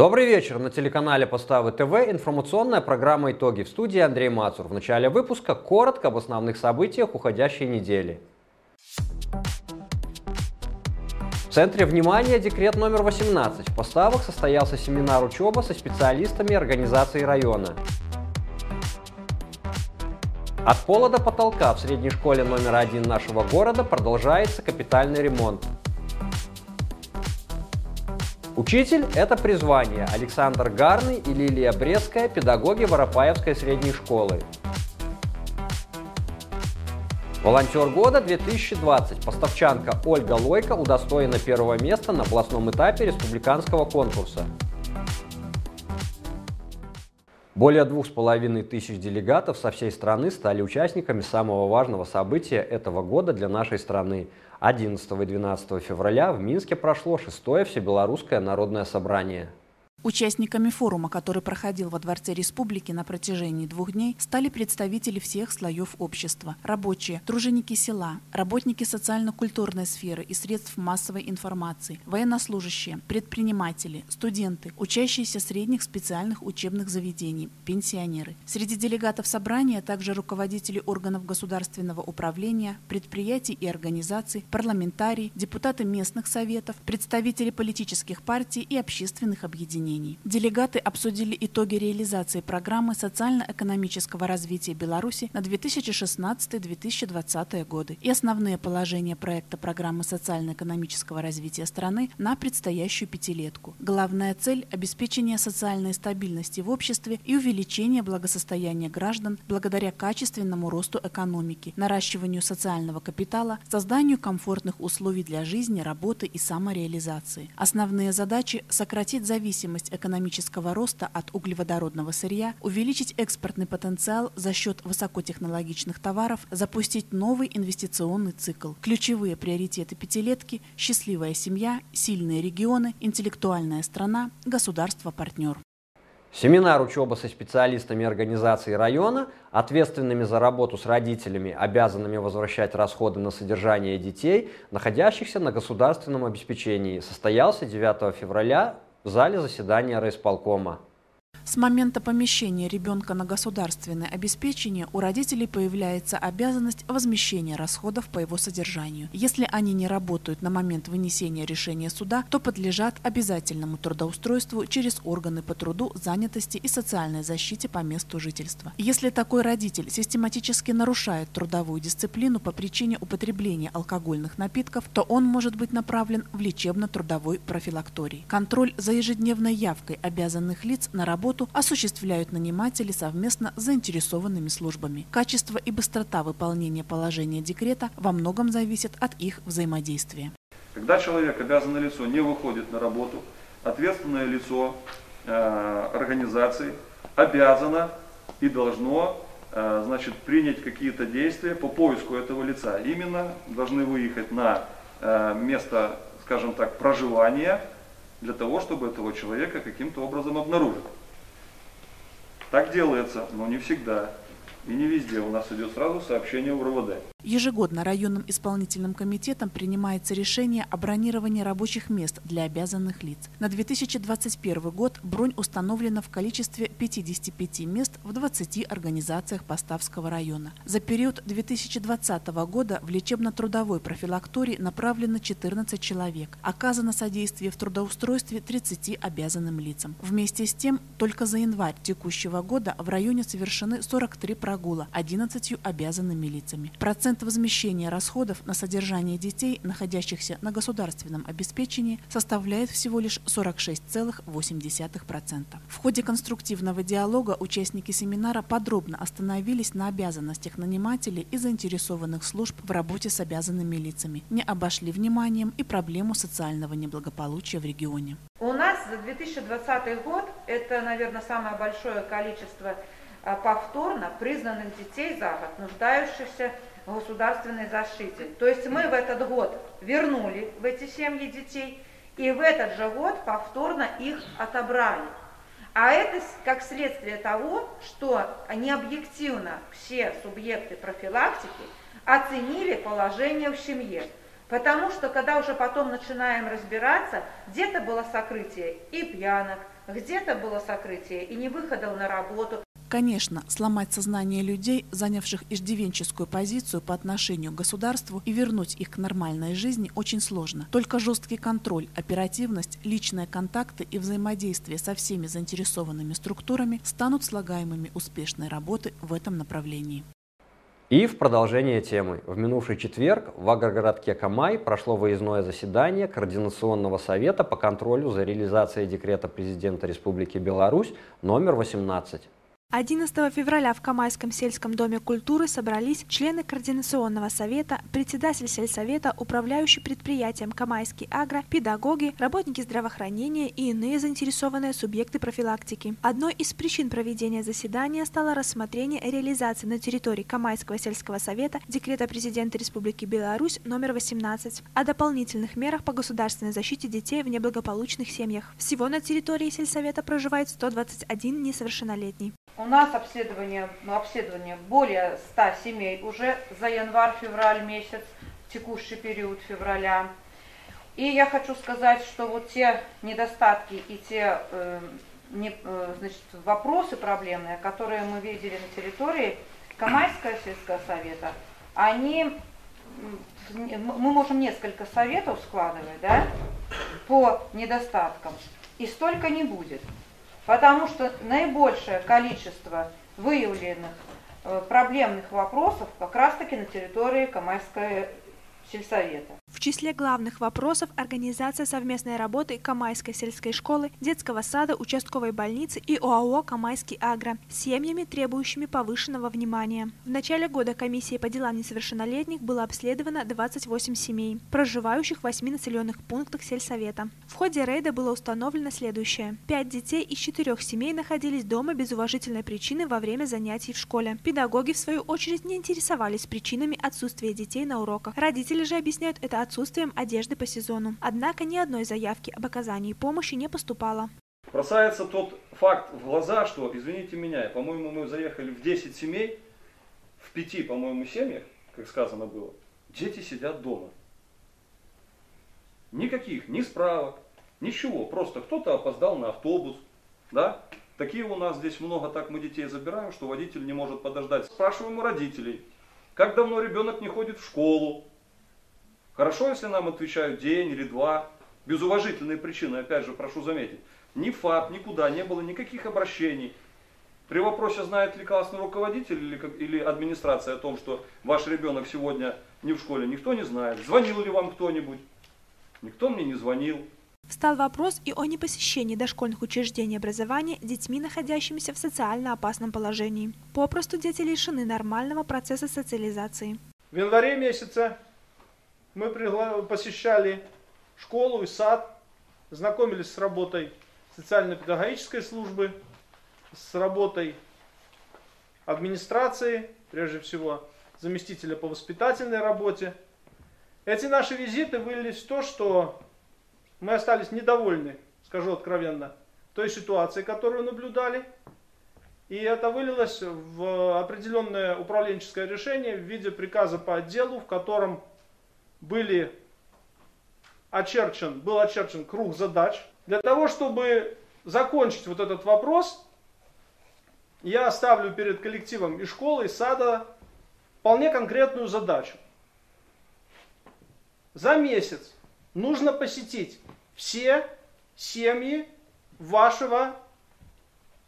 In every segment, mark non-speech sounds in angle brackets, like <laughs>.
Добрый вечер. На телеканале Поставы ТВ информационная программа «Итоги» в студии Андрей Мацур. В начале выпуска коротко об основных событиях уходящей недели. В центре внимания декрет номер 18. В поставах состоялся семинар учеба со специалистами организации района. От пола до потолка в средней школе номер один нашего города продолжается капитальный ремонт. Учитель – это призвание. Александр Гарный и Лилия Брестская – педагоги Воропаевской средней школы. Волонтер года 2020. Поставчанка Ольга Лойко удостоена первого места на областном этапе республиканского конкурса. Более двух с половиной тысяч делегатов со всей страны стали участниками самого важного события этого года для нашей страны 11 и 12 февраля в Минске прошло шестое Всебелорусское народное собрание. Участниками форума, который проходил во Дворце Республики на протяжении двух дней, стали представители всех слоев общества – рабочие, труженики села, работники социально-культурной сферы и средств массовой информации, военнослужащие, предприниматели, студенты, учащиеся средних специальных учебных заведений, пенсионеры. Среди делегатов собрания также руководители органов государственного управления, предприятий и организаций, парламентарии, депутаты местных советов, представители политических партий и общественных объединений изменений. Делегаты обсудили итоги реализации программы социально-экономического развития Беларуси на 2016-2020 годы и основные положения проекта программы социально-экономического развития страны на предстоящую пятилетку. Главная цель – обеспечение социальной стабильности в обществе и увеличение благосостояния граждан благодаря качественному росту экономики, наращиванию социального капитала, созданию комфортных условий для жизни, работы и самореализации. Основные задачи – сократить зависимость зависимость экономического роста от углеводородного сырья, увеличить экспортный потенциал за счет высокотехнологичных товаров, запустить новый инвестиционный цикл. Ключевые приоритеты пятилетки – счастливая семья, сильные регионы, интеллектуальная страна, государство-партнер. Семинар учеба со специалистами организации района, ответственными за работу с родителями, обязанными возвращать расходы на содержание детей, находящихся на государственном обеспечении, состоялся 9 февраля в зале заседания райисполкома. С момента помещения ребенка на государственное обеспечение у родителей появляется обязанность возмещения расходов по его содержанию. Если они не работают на момент вынесения решения суда, то подлежат обязательному трудоустройству через органы по труду, занятости и социальной защите по месту жительства. Если такой родитель систематически нарушает трудовую дисциплину по причине употребления алкогольных напитков, то он может быть направлен в лечебно-трудовой профилакторий. Контроль за ежедневной явкой обязанных лиц на работу работу осуществляют наниматели совместно с заинтересованными службами. Качество и быстрота выполнения положения декрета во многом зависят от их взаимодействия. Когда человек, обязанное лицо, не выходит на работу, ответственное лицо э, организации обязано и должно э, значит, принять какие-то действия по поиску этого лица. Именно должны выехать на э, место, скажем так, проживания для того, чтобы этого человека каким-то образом обнаружить. Так делается, но не всегда. И не везде у нас идет сразу сообщение в РОВД. Ежегодно районным исполнительным комитетом принимается решение о бронировании рабочих мест для обязанных лиц. На 2021 год бронь установлена в количестве 55 мест в 20 организациях Поставского района. За период 2020 года в лечебно-трудовой профилактории направлено 14 человек. Оказано содействие в трудоустройстве 30 обязанным лицам. Вместе с тем, только за январь текущего года в районе совершены 43 прогула 11 обязанными лицами. Процент возмещения расходов на содержание детей, находящихся на государственном обеспечении, составляет всего лишь 46,8%. В ходе конструктивного диалога участники семинара подробно остановились на обязанностях нанимателей и заинтересованных служб в работе с обязанными лицами, не обошли вниманием и проблему социального неблагополучия в регионе. У нас за 2020 год это, наверное, самое большое количество повторно признанных детей за год, нуждающихся государственной защите. То есть мы в этот год вернули в эти семьи детей, и в этот же год повторно их отобрали. А это как следствие того, что необъективно все субъекты профилактики оценили положение в семье. Потому что когда уже потом начинаем разбираться, где-то было сокрытие и пьянок, где-то было сокрытие и не выходил на работу. Конечно, сломать сознание людей, занявших иждивенческую позицию по отношению к государству и вернуть их к нормальной жизни очень сложно. Только жесткий контроль, оперативность, личные контакты и взаимодействие со всеми заинтересованными структурами станут слагаемыми успешной работы в этом направлении. И в продолжение темы. В минувший четверг в агрогородке Камай прошло выездное заседание Координационного совета по контролю за реализацией декрета президента Республики Беларусь номер 18. 11 февраля в Камайском сельском доме культуры собрались члены Координационного совета, председатель сельсовета, управляющий предприятием Камайский агро, педагоги, работники здравоохранения и иные заинтересованные субъекты профилактики. Одной из причин проведения заседания стало рассмотрение реализации на территории Камайского сельского совета декрета президента Республики Беларусь номер 18 о дополнительных мерах по государственной защите детей в неблагополучных семьях. Всего на территории сельсовета проживает 121 несовершеннолетний. У нас обследование, ну, обследование более 100 семей уже за январь-февраль месяц, текущий период февраля. И я хочу сказать, что вот те недостатки и те э, не, э, значит, вопросы проблемные, которые мы видели на территории Камайского сельского совета, они, мы можем несколько советов складывать да, по недостаткам, и столько не будет. Потому что наибольшее количество выявленных э, проблемных вопросов как раз-таки на территории Камайской сельсовета. В числе главных вопросов организация совместной работы Камайской сельской школы, детского сада, участковой больницы и ОАО «Камайский агро» с семьями, требующими повышенного внимания. В начале года комиссией по делам несовершеннолетних было обследовано 28 семей, проживающих в 8 населенных пунктах сельсовета. В ходе рейда было установлено следующее. Пять детей из четырех семей находились дома без уважительной причины во время занятий в школе. Педагоги, в свою очередь, не интересовались причинами отсутствия детей на уроках. Родители же объясняют это отсутствием одежды по сезону. Однако ни одной заявки об оказании помощи не поступало. Бросается тот факт в глаза, что, извините меня, по-моему, мы заехали в 10 семей, в 5, по-моему, семьях, как сказано было, дети сидят дома. Никаких, ни справок, ничего, просто кто-то опоздал на автобус, да? Такие у нас здесь много, так мы детей забираем, что водитель не может подождать. Спрашиваем у родителей, как давно ребенок не ходит в школу, Хорошо, если нам отвечают день или два, без уважительной причины, опять же, прошу заметить. Ни ФАП, никуда не было никаких обращений. При вопросе, знает ли классный руководитель или, или администрация о том, что ваш ребенок сегодня не в школе, никто не знает. Звонил ли вам кто-нибудь? Никто мне не звонил. Встал вопрос и о непосещении дошкольных учреждений образования детьми, находящимися в социально опасном положении. Попросту дети лишены нормального процесса социализации. В январе месяце мы посещали школу и сад, знакомились с работой социально-педагогической службы, с работой администрации, прежде всего заместителя по воспитательной работе. Эти наши визиты вылились в то, что мы остались недовольны, скажу откровенно, той ситуацией, которую наблюдали. И это вылилось в определенное управленческое решение в виде приказа по отделу, в котором были очерчен, был очерчен круг задач. Для того, чтобы закончить вот этот вопрос, я оставлю перед коллективом и школы, и сада вполне конкретную задачу. За месяц нужно посетить все семьи вашего,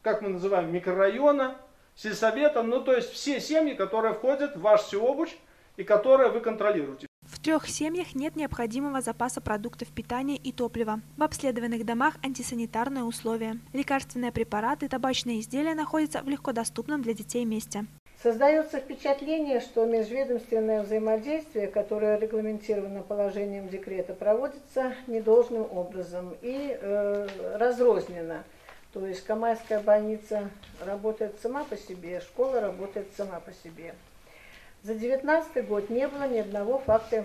как мы называем, микрорайона, сельсовета, ну то есть все семьи, которые входят в ваш Сиобуч и которые вы контролируете. Трех семьях нет необходимого запаса продуктов питания и топлива. В обследованных домах антисанитарные условия. Лекарственные препараты, табачные изделия находятся в легкодоступном для детей месте. Создается впечатление, что межведомственное взаимодействие, которое регламентировано положением декрета, проводится недолжным образом и э, разрозненно. То есть Камайская больница работает сама по себе, школа работает сама по себе. За 2019 год не было ни одного факта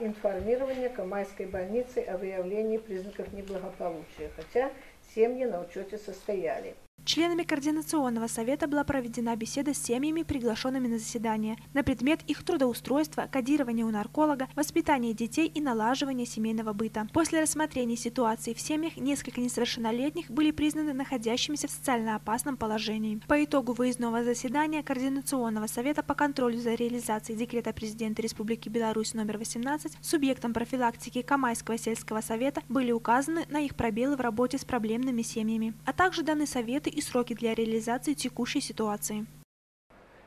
информирования Камайской больницы о выявлении признаков неблагополучия, хотя семьи на учете состояли. Членами Координационного совета была проведена беседа с семьями, приглашенными на заседание, на предмет их трудоустройства, кодирования у нарколога, воспитания детей и налаживания семейного быта. После рассмотрения ситуации в семьях несколько несовершеннолетних были признаны находящимися в социально опасном положении. По итогу выездного заседания Координационного совета по контролю за реализацией декрета президента Республики Беларусь номер 18 субъектам профилактики Камайского сельского совета были указаны на их пробелы в работе с проблемными семьями, а также даны советы и сроки для реализации текущей ситуации.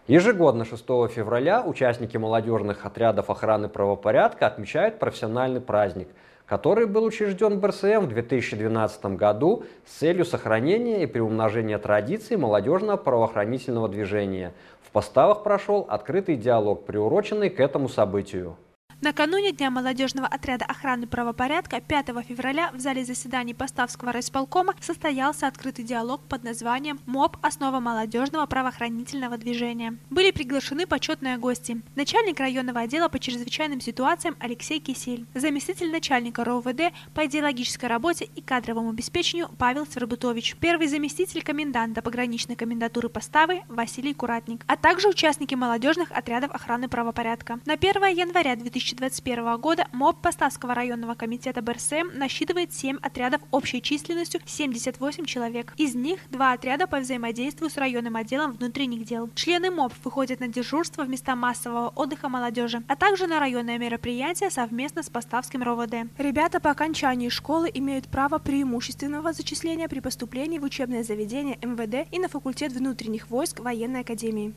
Ежегодно 6 февраля участники молодежных отрядов охраны правопорядка отмечают профессиональный праздник, который был учрежден БРСМ в 2012 году с целью сохранения и приумножения традиций молодежного правоохранительного движения. В поставах прошел открытый диалог, приуроченный к этому событию. Накануне Дня молодежного отряда охраны правопорядка 5 февраля в зале заседаний Поставского райисполкома состоялся открытый диалог под названием «МОП. Основа молодежного правоохранительного движения». Были приглашены почетные гости. Начальник районного отдела по чрезвычайным ситуациям Алексей Кисель, заместитель начальника РОВД по идеологической работе и кадровому обеспечению Павел Свербутович, первый заместитель коменданта пограничной комендатуры Поставы Василий Куратник, а также участники молодежных отрядов охраны правопорядка. На 1 января 2000 2021 года МОП Поставского районного комитета БРСМ насчитывает 7 отрядов общей численностью 78 человек. Из них два отряда по взаимодействию с районным отделом внутренних дел. Члены МОП выходят на дежурство в места массового отдыха молодежи, а также на районные мероприятия совместно с Поставским РОВД. Ребята по окончании школы имеют право преимущественного зачисления при поступлении в учебное заведение МВД и на факультет внутренних войск военной академии.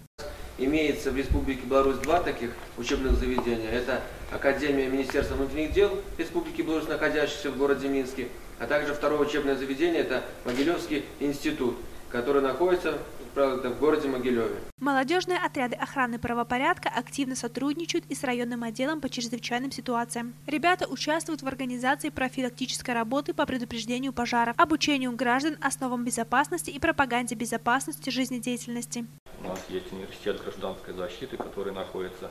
Имеется в Республике Беларусь два таких учебных заведения. Это Академия Министерства внутренних дел Республики Беларусь, находящаяся в городе Минске, а также второе учебное заведение – это Могилевский институт, который находится правда, в городе Могилеве. Молодежные отряды охраны правопорядка активно сотрудничают и с районным отделом по чрезвычайным ситуациям. Ребята участвуют в организации профилактической работы по предупреждению пожаров, обучению граждан основам безопасности и пропаганде безопасности жизнедеятельности. У нас есть университет гражданской защиты, который находится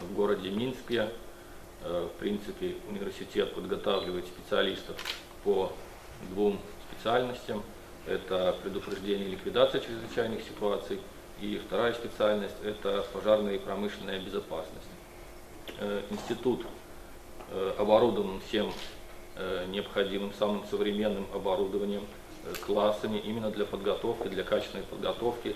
в городе Минске. Э, в принципе, университет подготавливает специалистов по двум специальностям. Это предупреждение и ликвидация чрезвычайных ситуаций. И вторая специальность – это пожарная и промышленная безопасность. Э, институт э, оборудован всем необходимым, самым современным оборудованием, классами именно для подготовки, для качественной подготовки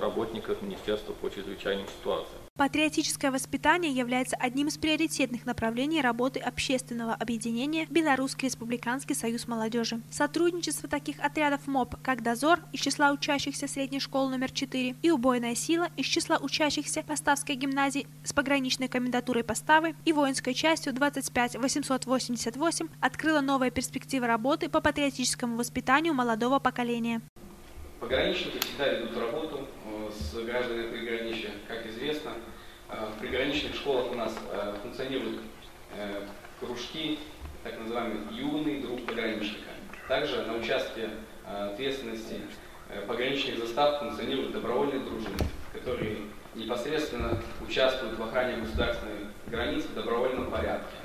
работников Министерства по чрезвычайным ситуациям. Патриотическое воспитание является одним из приоритетных направлений работы общественного объединения Белорусский республиканский союз молодежи. Сотрудничество таких отрядов МОП, как «Дозор» из числа учащихся средней школы номер 4 и «Убойная сила» из числа учащихся Поставской гимназии с пограничной комендатурой Поставы и воинской частью 25 888 открыло новые перспективы работы по патриотическому воспитанию молодого поколения. Пограничники всегда ведут работу э, с гражданами приграничья. Как известно, э, в приграничных школах у нас э, функционируют кружки, так называемый юный друг пограничника. Также на участке ответственности пограничных застав функционируют добровольные дружины, которые непосредственно участвуют в охране государственной границы в добровольном порядке.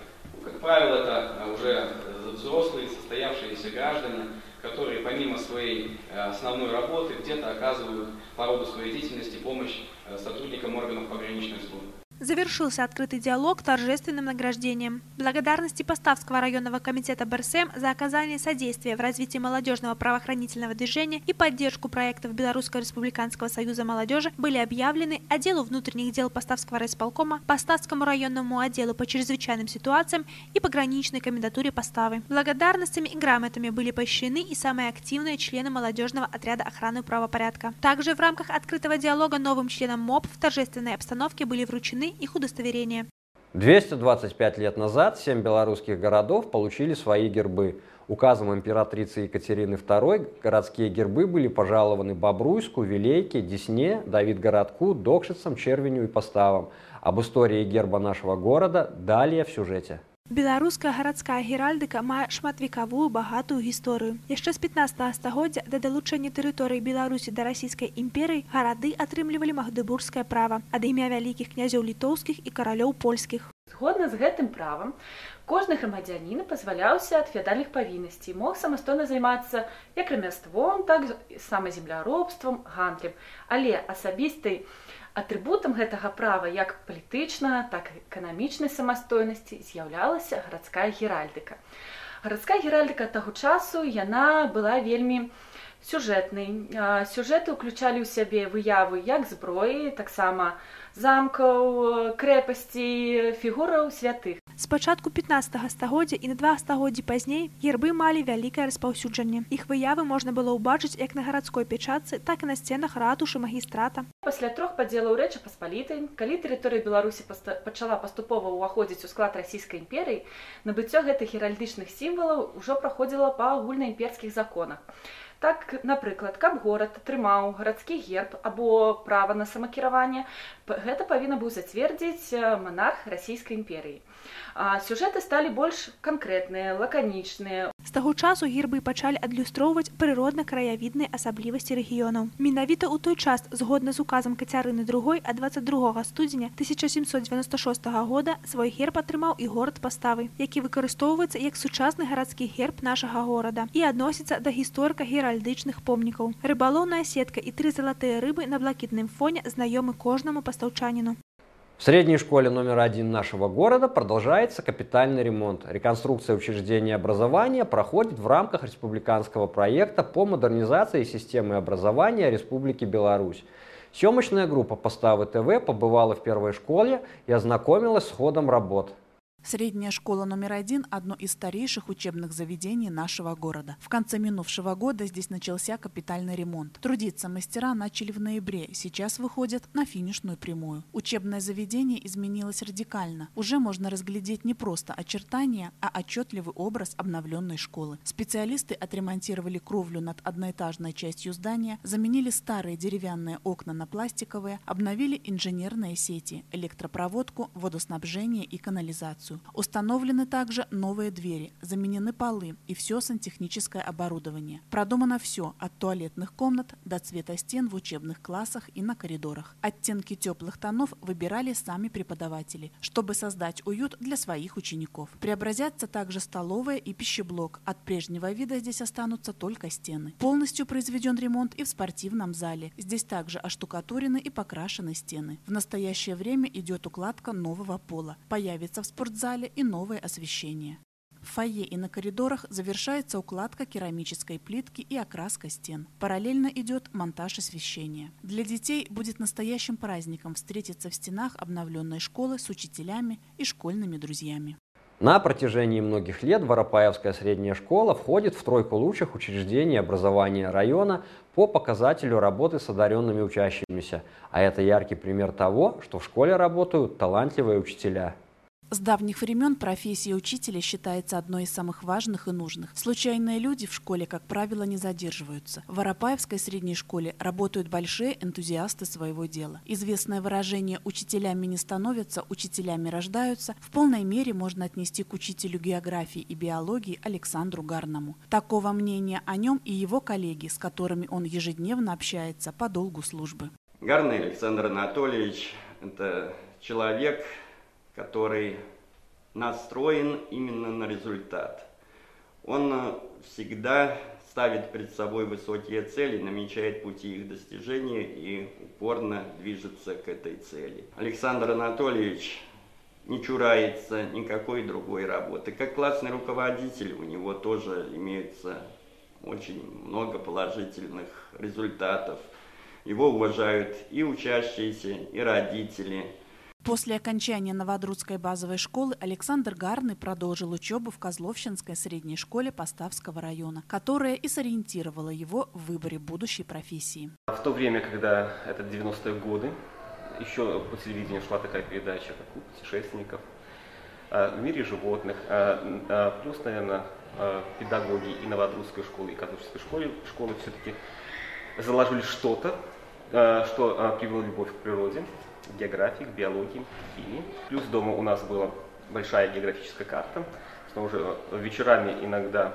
Как правило, это уже взрослые, состоявшиеся граждане, которые помимо своей э, основной работы где-то оказывают по роду своей деятельности помощь э, сотрудникам органов пограничной службы. Завершился открытый диалог торжественным награждением. Благодарности Поставского районного комитета БРСМ за оказание содействия в развитии молодежного правоохранительного движения и поддержку проектов Белорусского республиканского союза молодежи были объявлены отделу внутренних дел Поставского райисполкома, Поставскому районному отделу по чрезвычайным ситуациям и пограничной комендатуре Поставы. Благодарностями и грамотами были поощрены и самые активные члены молодежного отряда охраны правопорядка. Также в рамках открытого диалога новым членам МОП в торжественной обстановке были вручены их удостоверения. 225 лет назад семь белорусских городов получили свои гербы. Указом императрицы Екатерины II городские гербы были пожалованы Бобруйску, Вилейке, Десне, Давидгородку, Докшицам, Червеню и Поставам. Об истории герба нашего города далее в сюжете. Беларуская гарадская геральдыка мае шматвекавую багатую гісторыю. Яшчэ з 15 стагоддзя да далучэння тэрыторыі Беларусі да расійскай імперыі гарады атрымлівалі магдыбургскае права ад імя вялікіх князёў літоўскіх і каралёў польскіх. Згодна з гэтым правам кожны грамадзянін пазваляўся ад феадальных павіннасцей мог самастойна займацца як рамяством, так самаземляробствам, гандлем, але асабістай Атрыбутам гэтага права як палітычнага, так і эканамічнай самастойнасці з'яўлялася гарадская геральдыка. Гарадская геральдыка таго часу яна была вельмі сюжэтнай. Сюжэты ўключалі ў сябе выявы як зброі, таксама замкаў, крэпасці, фігураў святых. З пачатку 15 стагоддзя і на два стагоддзі пазней гербы малі вялікае распаўсюджанне. Іх выявы можна было ўбачыць як на гарадской печатцы, так і на сценах ратушы магістрата. Пасля трох падзелаў рэчы паспалітай, калі тэрыторыя Беларусі пачала паступова ўваходзіць у склад расійскай імперыі, набыццё гэтых геральдычных сімвалаў ужо праходзіла па агульнаімперскіх законах. Так, напрыклад, каб горад атрымаў гарадскі герб або права на самакіраванне, гэта павінна быў зацвердзіць манарх расійскай імперыі. Сюжэты сталі больш канкрэтныя, лаканічныя. З таго часу гербы пачалі адлюстроўваць прыродна-краявідныя асаблівасці рэгіёнаў. Менавіта ў той час, згодна з указам кацярыны другой ад 22 студзеня 1796 года свой герб атрымаў і горад паставы, які выкарыстоўваецца як сучасны гарадскі герб нашага горада і адносіцца да гісторыка геральдычных помнікаў. Рыбалоўная сетка і тры залатыя рыбы на блакітным фоне знаёмы кожнаму пастаўчаніну. В средней школе номер один нашего города продолжается капитальный ремонт. Реконструкция учреждения образования проходит в рамках республиканского проекта по модернизации системы образования Республики Беларусь. Съемочная группа «Поставы ТВ» побывала в первой школе и ознакомилась с ходом работ. Средняя школа номер один – одно из старейших учебных заведений нашего города. В конце минувшего года здесь начался капитальный ремонт. Трудиться мастера начали в ноябре, сейчас выходят на финишную прямую. Учебное заведение изменилось радикально. Уже можно разглядеть не просто очертания, а отчетливый образ обновленной школы. Специалисты отремонтировали кровлю над одноэтажной частью здания, заменили старые деревянные окна на пластиковые, обновили инженерные сети, электропроводку, водоснабжение и канализацию улицу. Установлены также новые двери, заменены полы и все сантехническое оборудование. Продумано все от туалетных комнат до цвета стен в учебных классах и на коридорах. Оттенки теплых тонов выбирали сами преподаватели, чтобы создать уют для своих учеников. Преобразятся также столовая и пищеблок. От прежнего вида здесь останутся только стены. Полностью произведен ремонт и в спортивном зале. Здесь также оштукатурены и покрашены стены. В настоящее время идет укладка нового пола. Появится в спортзале зале и новое освещение. В фойе и на коридорах завершается укладка керамической плитки и окраска стен. Параллельно идет монтаж освещения. Для детей будет настоящим праздником встретиться в стенах обновленной школы с учителями и школьными друзьями. На протяжении многих лет Воропаевская средняя школа входит в тройку лучших учреждений образования района по показателю работы с одаренными учащимися. А это яркий пример того, что в школе работают талантливые учителя. С давних времен профессия учителя считается одной из самых важных и нужных. Случайные люди в школе, как правило, не задерживаются. В Воропаевской средней школе работают большие энтузиасты своего дела. Известное выражение «учителями не становятся, учителями рождаются» в полной мере можно отнести к учителю географии и биологии Александру Гарному. Такого мнения о нем и его коллеги, с которыми он ежедневно общается по долгу службы. Гарный Александр Анатольевич – это человек, который настроен именно на результат. Он э, всегда ставит перед собой высокие цели, намечает пути их достижения и упорно движется к этой цели. Александр Анатольевич не чурается никакой другой работы. Как классный руководитель у него тоже имеется очень много положительных результатов. Его уважают и учащиеся, и родители – После окончания Новодрудской базовой школы Александр Гарный продолжил учебу в Козловщинской средней школе Поставского района, которая и сориентировала его в выборе будущей профессии. В то время, когда это 90-е годы, еще по телевидению шла такая передача, как у путешественников, в мире животных, плюс, наверное, педагоги и Новодрудской школы, и Козловщинской школы, школы все-таки заложили что-то, что привело любовь к природе, географии, к биологии, химии. Плюс дома у нас было большая географическая карта. Снова вечерами иногда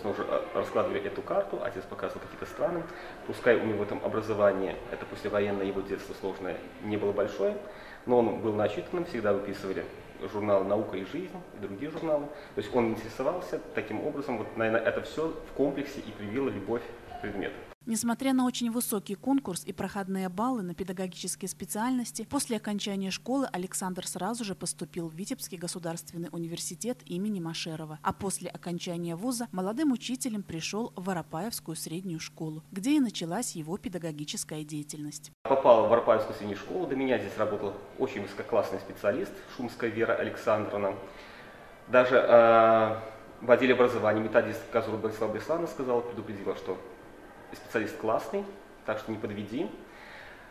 снова раскладывали эту карту, отец показывал какие-то страны. Пускай у него там образование, это послевоенное его детство сложное, не было большое, но он был начитанным, всегда выписывали журнал «Наука и жизнь» и другие журналы. То есть он интересовался таким образом, вот, наверное, это все в комплексе и привило любовь к предмету. Несмотря на очень высокий конкурс и проходные баллы на педагогические специальности, после окончания школы Александр сразу же поступил в Витебский государственный университет имени Машерова, а после окончания вуза молодым учителем пришел в Воропаевскую среднюю школу, где и началась его педагогическая деятельность. Попал в Воропаевскую среднюю школу, до меня здесь работал очень высококлассный специалист, Шумская Вера Александровна. Даже э, в отделе образования методист Казур Борислав Беслана сказал, предупредила, что специалист классный, так что не подведи.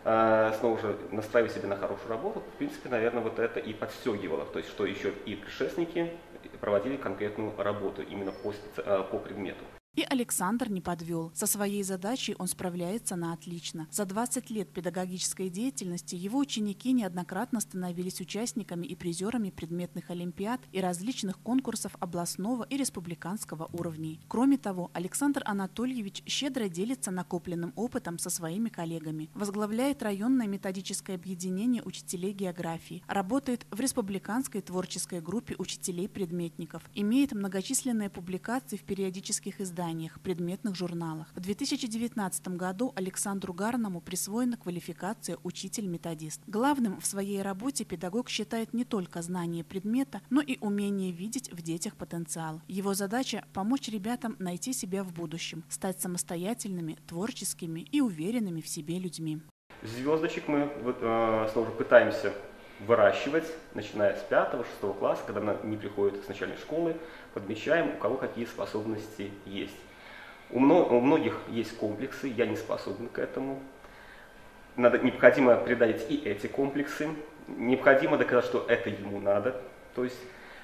А, снова же настраивай себя на хорошую работу. В принципе, наверное, вот это и подстегивало. То есть, что еще и предшественники проводили конкретную работу именно по, специ... А, по предмету. И Александр не подвел. Со своей задачей он справляется на отлично. За 20 лет педагогической деятельности его ученики неоднократно становились участниками и призерами предметных олимпиад и различных конкурсов областного и республиканского уровней. Кроме того, Александр Анатольевич щедро делится накопленным опытом со своими коллегами. Возглавляет районное методическое объединение учителей географии. Работает в республиканской творческой группе учителей-предметников. Имеет многочисленные публикации в периодических изданиях изданиях, предметных журналах. В 2019 году Александру Гарному присвоена квалификация учитель-методист. Главным в своей работе педагог считает не только знание предмета, но и умение видеть в детях потенциал. Его задача – помочь ребятам найти себя в будущем, стать самостоятельными, творческими и уверенными в себе людьми. Звездочек мы вот, э, снова пытаемся выращивать, начиная с 5-6 класса, когда она не приходит с начальной школы, подмечаем, у кого какие способности есть. У, мно, у многих есть комплексы, я не способен к этому. Надо, необходимо преодолеть и эти комплексы. Необходимо доказать, что это ему надо. То есть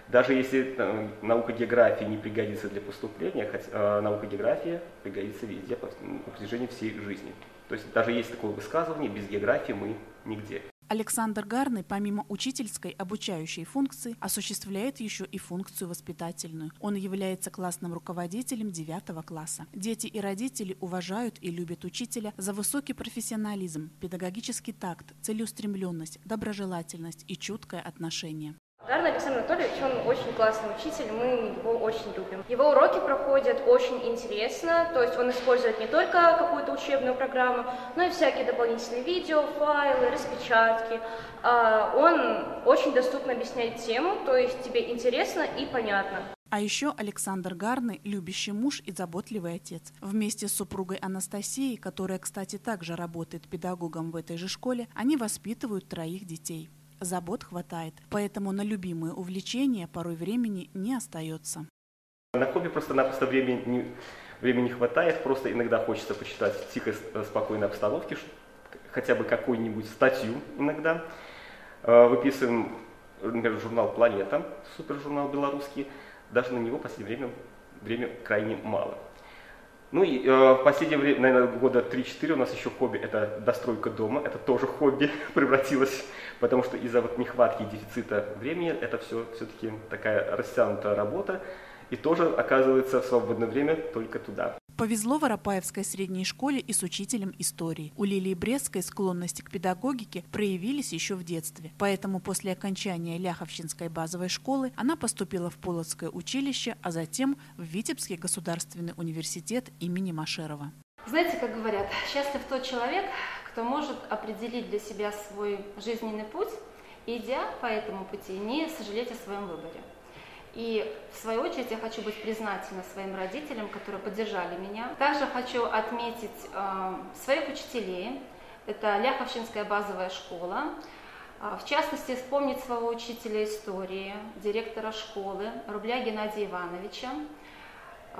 даже если э, наука географии не пригодится для поступления, хотя э, наука географии пригодится везде по, на протяжении всей жизни. То есть даже есть такое высказывание, без географии мы нигде. Александр Гарный, помимо учительской обучающей функции, осуществляет еще и функцию воспитательную. Он является классным руководителем 9 класса. Дети и родители уважают и любят учителя за высокий профессионализм, педагогический такт, целеустремленность, доброжелательность и чуткое отношение. Дарна Александр Анатольевич, он очень классный учитель, мы его очень любим. Его уроки проходят очень интересно, то есть он использует не только какую-то учебную программу, но и всякие дополнительные видео, файлы, распечатки. А, он очень доступно объясняет тему, то есть тебе интересно и понятно. А еще Александр Гарный – любящий муж и заботливый отец. Вместе с супругой Анастасией, которая, кстати, также работает педагогом в этой же школе, они воспитывают троих детей. Забот хватает, поэтому на любимые увлечения порой времени не остается. На хобби просто-напросто времени времени хватает, просто иногда хочется почитать в тихой, э, спокойной обстановке, хотя бы какую-нибудь статью иногда. Э, выписываем, например, журнал «Планета», супержурнал белорусский, даже на него в последнее время, время крайне мало. Ну и э, в последнее время, наверное, года 3-4 у нас еще хобби – это достройка дома. Это тоже хобби <laughs> превратилось, потому что из-за вот нехватки и дефицита времени это все все-таки такая растянутая работа. И тоже оказывается в свободное время только туда. Повезло Воропаевской средней школе и с учителем истории. У Лилии Брестской склонности к педагогике проявились еще в детстве. Поэтому после окончания Ляховщинской базовой школы она поступила в Полоцкое училище, а затем в Витебский государственный университет имени Машерова. Знаете, как говорят, счастлив тот человек, кто может определить для себя свой жизненный путь, идя по этому пути, не сожалеть о своем выборе. И в свою очередь я хочу быть признательна своим родителям, которые поддержали меня. Также хочу отметить э, своих учителей. Это Ляховщинская базовая школа. Э, в частности, вспомнить своего учителя истории, директора школы Рубля Геннадия Ивановича.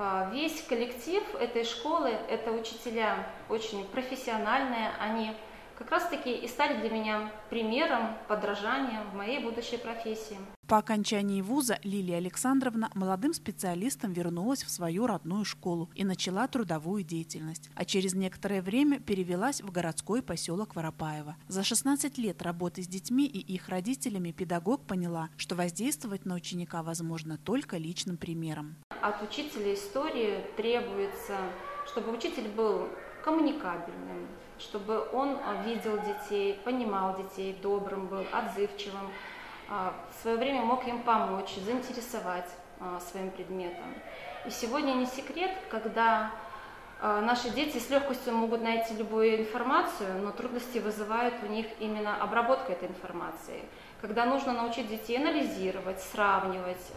Э, весь коллектив этой школы – это учителя очень профессиональные, они как раз-таки и стали для меня примером, подражанием в моей будущей профессии. По окончании вуза Лилия Александровна молодым специалистом вернулась в свою родную школу и начала трудовую деятельность, а через некоторое время перевелась в городской поселок Воропаево. За 16 лет работы с детьми и их родителями педагог поняла, что воздействовать на ученика возможно только личным примером. От учителя истории требуется, чтобы учитель был коммуникабельным, чтобы он а, видел детей, понимал детей, добрым был, отзывчивым, а, в свое время мог им помочь, заинтересовать а, своим предметом. И сегодня не секрет, когда наши дети с легкостью могут найти любую информацию, но трудности вызывают у них именно обработка этой информации. Когда нужно научить детей анализировать, сравнивать,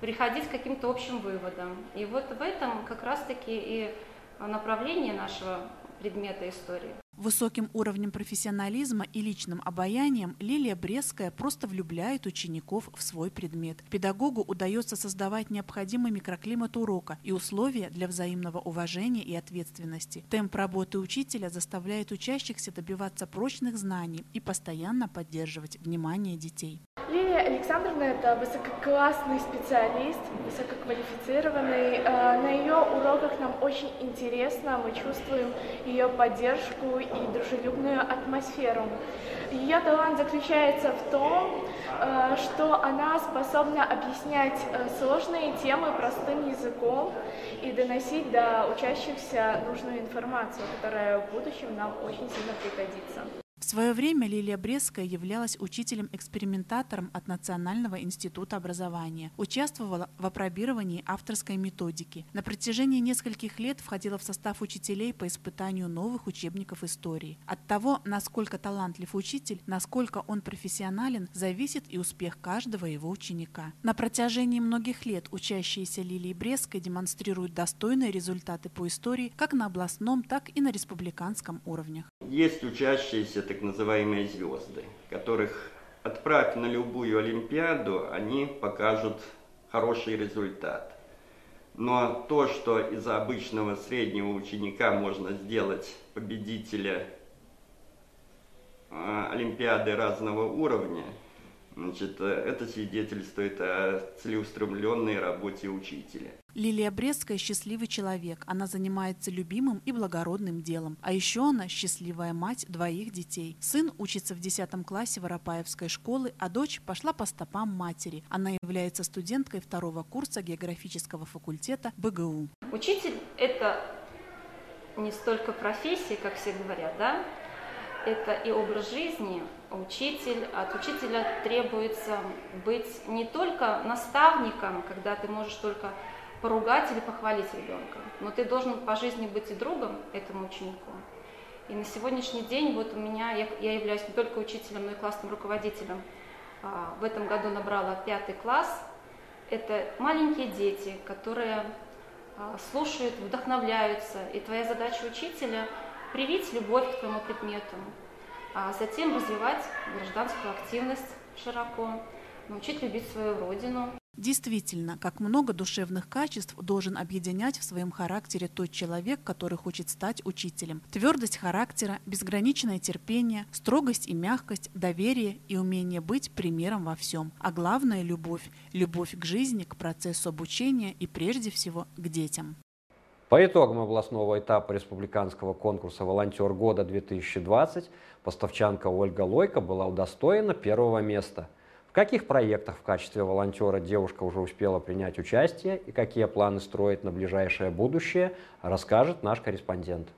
приходить к каким-то общим выводам. И вот в этом как раз-таки и направление нашего предмета истории. Высоким уровнем профессионализма и личным обаянием Лилия Брестская просто влюбляет учеников в свой предмет. Педагогу удается создавать необходимый микроклимат урока и условия для взаимного уважения и ответственности. Темп работы учителя заставляет учащихся добиваться прочных знаний и постоянно поддерживать внимание детей. Лилия Александровна – это высококлассный специалист, высококвалифицированный. Э, на ее уроках нам очень интересно, мы чувствуем ее поддержку и дружелюбную атмосферу. Ее талант заключается в том, э, что она способна объяснять э, сложные темы простым языком и доносить до учащихся нужную информацию, которая в будущем нам очень сильно пригодится. Свое время Лилия Брестская являлась учителем-экспериментатором от Национального института образования, участвовала в опробировании авторской методики. На протяжении нескольких лет входила в состав учителей по испытанию новых учебников истории. От того, насколько талантлив учитель, насколько он профессионален, зависит и успех каждого его ученика. На протяжении многих лет учащиеся Лилии Брестской демонстрируют достойные результаты по истории как на областном, так и на республиканском уровнях. Есть учащиеся так называемые звезды, которых отправь на любую Олимпиаду, они покажут хороший результат. Но то, что из обычного среднего ученика можно сделать победителя а, Олимпиады разного уровня – Значит, э, это свидетельствует о целеустремленной работе учителя. Лилия Брестская – счастливый человек. Она занимается любимым и благородным делом. А еще она – счастливая мать двоих детей. Сын учится в 10 классе Воропаевской школы, а дочь пошла по стопам матери. Она является студенткой второго курса географического факультета БГУ. Учитель – это не столько профессия, как все говорят, да? Это и образ жизни, учитель, от учителя требуется быть не только наставником, когда ты можешь только поругать или похвалить ребенка, но ты должен по жизни быть и другом этому ученику. И на сегодняшний день вот у меня, я, я являюсь не только учителем, но и классным руководителем. А, в этом году набрала пятый класс. Это маленькие дети, которые а, слушают, вдохновляются. И твоя задача учителя – привить любовь к твоему предмету, а затем развивать гражданскую активность широко, научить любить свою родину. Действительно, как много душевных качеств должен объединять в своем характере тот человек, который хочет стать учителем. Твердость характера, безграничное терпение, строгость и мягкость, доверие и умение быть примером во всем. А главное – любовь. Любовь к жизни, к процессу обучения и прежде всего к детям. По итогам областного этапа республиканского конкурса «Волонтер года-2020» поставчанка Ольга Лойко была удостоена первого места. В каких проектах в качестве волонтера девушка уже успела принять участие и какие планы строит на ближайшее будущее, расскажет наш корреспондент.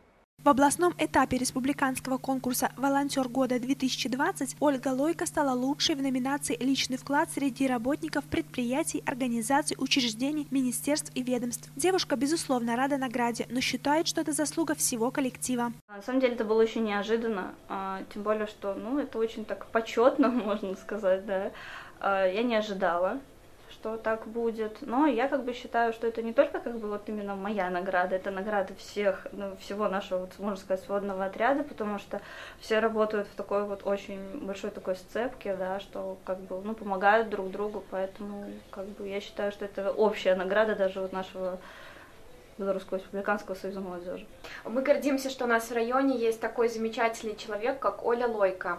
В областном этапе республиканского конкурса «Волонтер года-2020» Ольга Лойко стала лучшей в номинации «Личный вклад среди работников предприятий, организаций, учреждений, министерств и ведомств». Девушка, безусловно, рада награде, но считает, что это заслуга всего коллектива. На самом деле это было очень неожиданно, а, тем более, что ну, это очень так почетно, <laughs> можно сказать, да. А, я не ожидала, что так будет. Но я как бы считаю, что это не только как бы вот именно моя награда, это награда всех, ну, всего нашего, вот, можно сказать, сводного отряда, потому что все работают в такой вот очень большой такой сцепке, да, что как бы, ну, помогают друг другу, поэтому как бы я считаю, что это общая награда даже вот нашего Белорусского республиканского союза молодежи. Мы гордимся, что у нас в районе есть такой замечательный человек, как Оля Лойка.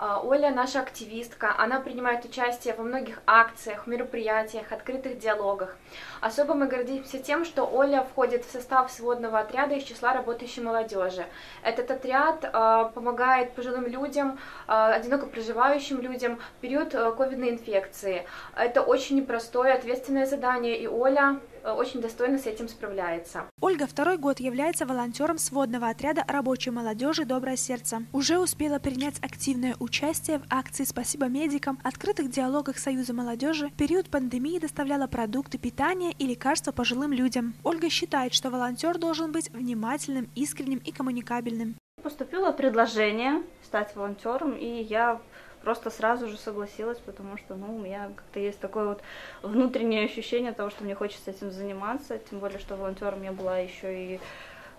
А, Оля наша активистка, она принимает участие во многих акциях, мероприятиях, открытых диалогах. Особо мы гордимся тем, что Оля входит в состав сводного отряда из числа работающей молодежи. Этот отряд э, помогает пожилым людям, э, одиноко проживающим людям в период э, ковидной инфекции. Это очень непростое, ответственное задание, и Оля очень достойно с этим справляется. Ольга второй год является волонтером сводного отряда рабочей молодежи «Доброе сердце». Уже успела принять активное участие в акции «Спасибо медикам», открытых диалогах Союза молодежи, в период пандемии доставляла продукты питания и лекарства пожилым людям. Ольга считает, что волонтер должен быть внимательным, искренним и коммуникабельным. Поступило предложение стать волонтером, и я просто сразу же согласилась, потому что, ну, у меня как-то есть такое вот внутреннее ощущение того, что мне хочется этим заниматься, тем более, что волонтером я была еще и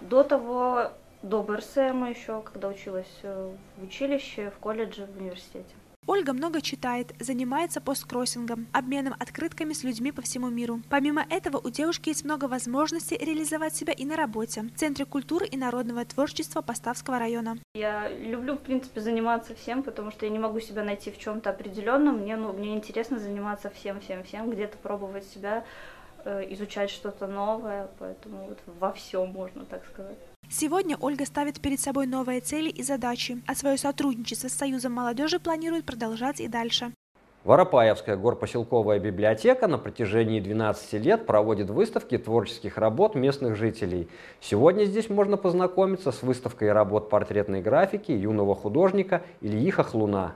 до того, до БРСМ еще, когда училась э, в училище, в колледже, в университете. Ольга много читает, занимается посткроссингом, обменом открытками с людьми по всему миру. Помимо этого, у девушки есть много возможностей реализовать себя и на работе в Центре культуры и народного творчества Поставского района. Я люблю, в принципе, заниматься всем, потому что я не могу себя найти в чем-то определенном. Мне, ну, мне интересно заниматься всем, всем, всем, где-то пробовать себя, э, изучать что-то новое, поэтому вот во всем можно так сказать. Сегодня Ольга ставит перед собой новые цели и задачи, а свое сотрудничество с Союзом молодежи планирует продолжать и дальше. Воропаевская горпоселковая библиотека на протяжении 12 лет проводит выставки творческих работ местных жителей. Сегодня здесь можно познакомиться с выставкой работ портретной графики юного художника Ильи Хохлуна.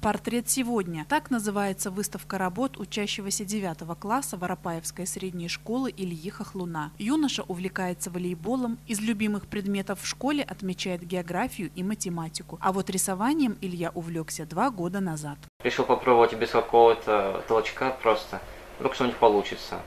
Портрет сегодня. Так называется выставка работ учащегося 9 класса Воропаевской средней школы Ильи Хохлуна. Юноша увлекается волейболом, из любимых предметов в школе отмечает географию и математику. А вот рисованием Илья увлекся два года назад. Решил попробовать без какого-то толчка просто. Вдруг что-нибудь получится.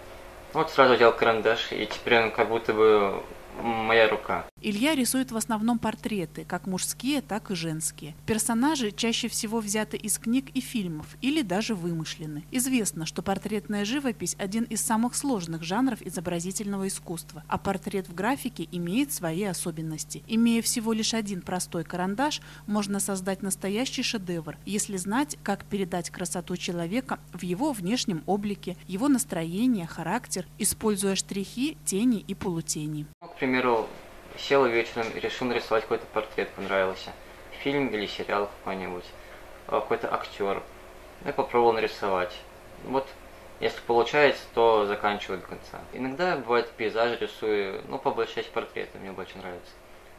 Вот сразу взял карандаш, и теперь он как будто бы моя рука. Илья рисует в основном портреты, как мужские, так и женские. Персонажи чаще всего взяты из книг и фильмов, или даже вымышлены. Известно, что портретная живопись – один из самых сложных жанров изобразительного искусства, а портрет в графике имеет свои особенности. Имея всего лишь один простой карандаш, можно создать настоящий шедевр, если знать, как передать красоту человека в его внешнем облике, его настроение, характер, используя штрихи, тени и полутени примеру, сел вечером и решил нарисовать какой-то портрет, понравился. Фильм или сериал какой-нибудь, а, какой-то актер. Я попробовал нарисовать. Вот, если получается, то заканчиваю до конца. Иногда бывает пейзажи рисую, но по большей части портреты мне больше нравятся.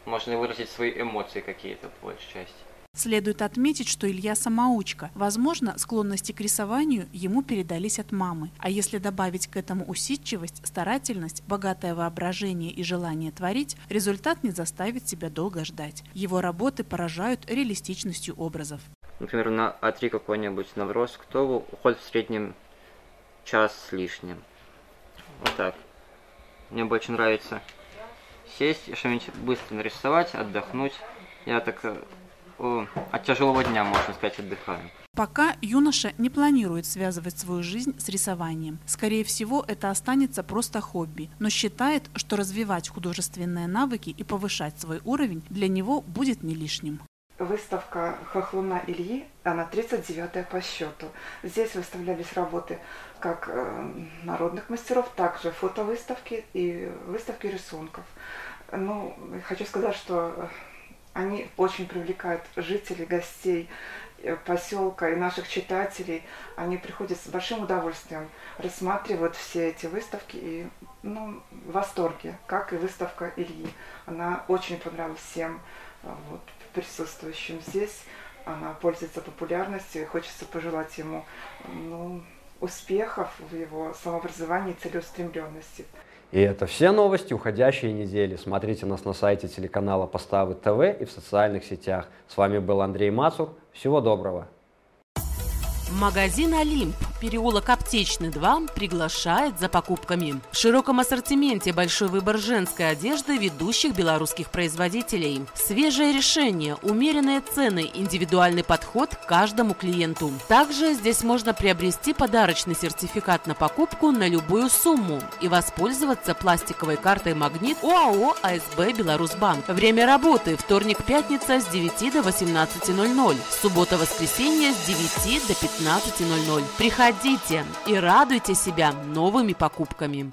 Можно выразить свои эмоции какие-то по большей части. Следует отметить, что Илья самоучка. Возможно, склонности к рисованию ему передались от мамы. А если добавить к этому усидчивость, старательность, богатое воображение и желание творить, результат не заставит себя долго ждать. Его работы поражают реалистичностью образов. Например, на А3 какой-нибудь наброс, кто уходит в среднем час с лишним. Вот так. Мне больше нравится сесть что-нибудь быстро нарисовать, отдохнуть. Я так э, от тяжелого дня, можно сказать, отдыхаем. Пока юноша не планирует связывать свою жизнь с рисованием. Скорее всего, это останется просто хобби, но считает, что развивать художественные навыки и повышать свой уровень для него будет не лишним. Выставка Хохлуна Ильи, она 39-я по счету. Здесь выставлялись работы как э, народных мастеров, также фотовыставки и выставки рисунков. Ну, хочу сказать, что они очень привлекают жителей, гостей э, поселка и наших читателей. Они приходят с большим удовольствием, рассматривают все эти выставки и ну, в восторге, как и выставка Ильи. Она очень понравилась всем э, вот, присутствующим здесь. Она пользуется популярностью и хочется пожелать ему ну, успехов в его самообразовании и целеустремленности. И это все новости уходящей недели. Смотрите нас на сайте телеканала Поставы ТВ и в социальных сетях. С вами был Андрей Мацур. Всего доброго. Магазин «Олимп», переулок Аптечный 2, приглашает за покупками. В широком ассортименте большой выбор женской одежды ведущих белорусских производителей. Свежее решение, умеренные цены, индивидуальный подход к каждому клиенту. Также здесь можно приобрести подарочный сертификат на покупку на любую сумму и воспользоваться пластиковой картой «Магнит» ОАО «АСБ Беларусьбанк». Время работы – вторник-пятница с 9 до 18.00, суббота-воскресенье с 9 до 15.00. Приходите и радуйте себя новыми покупками.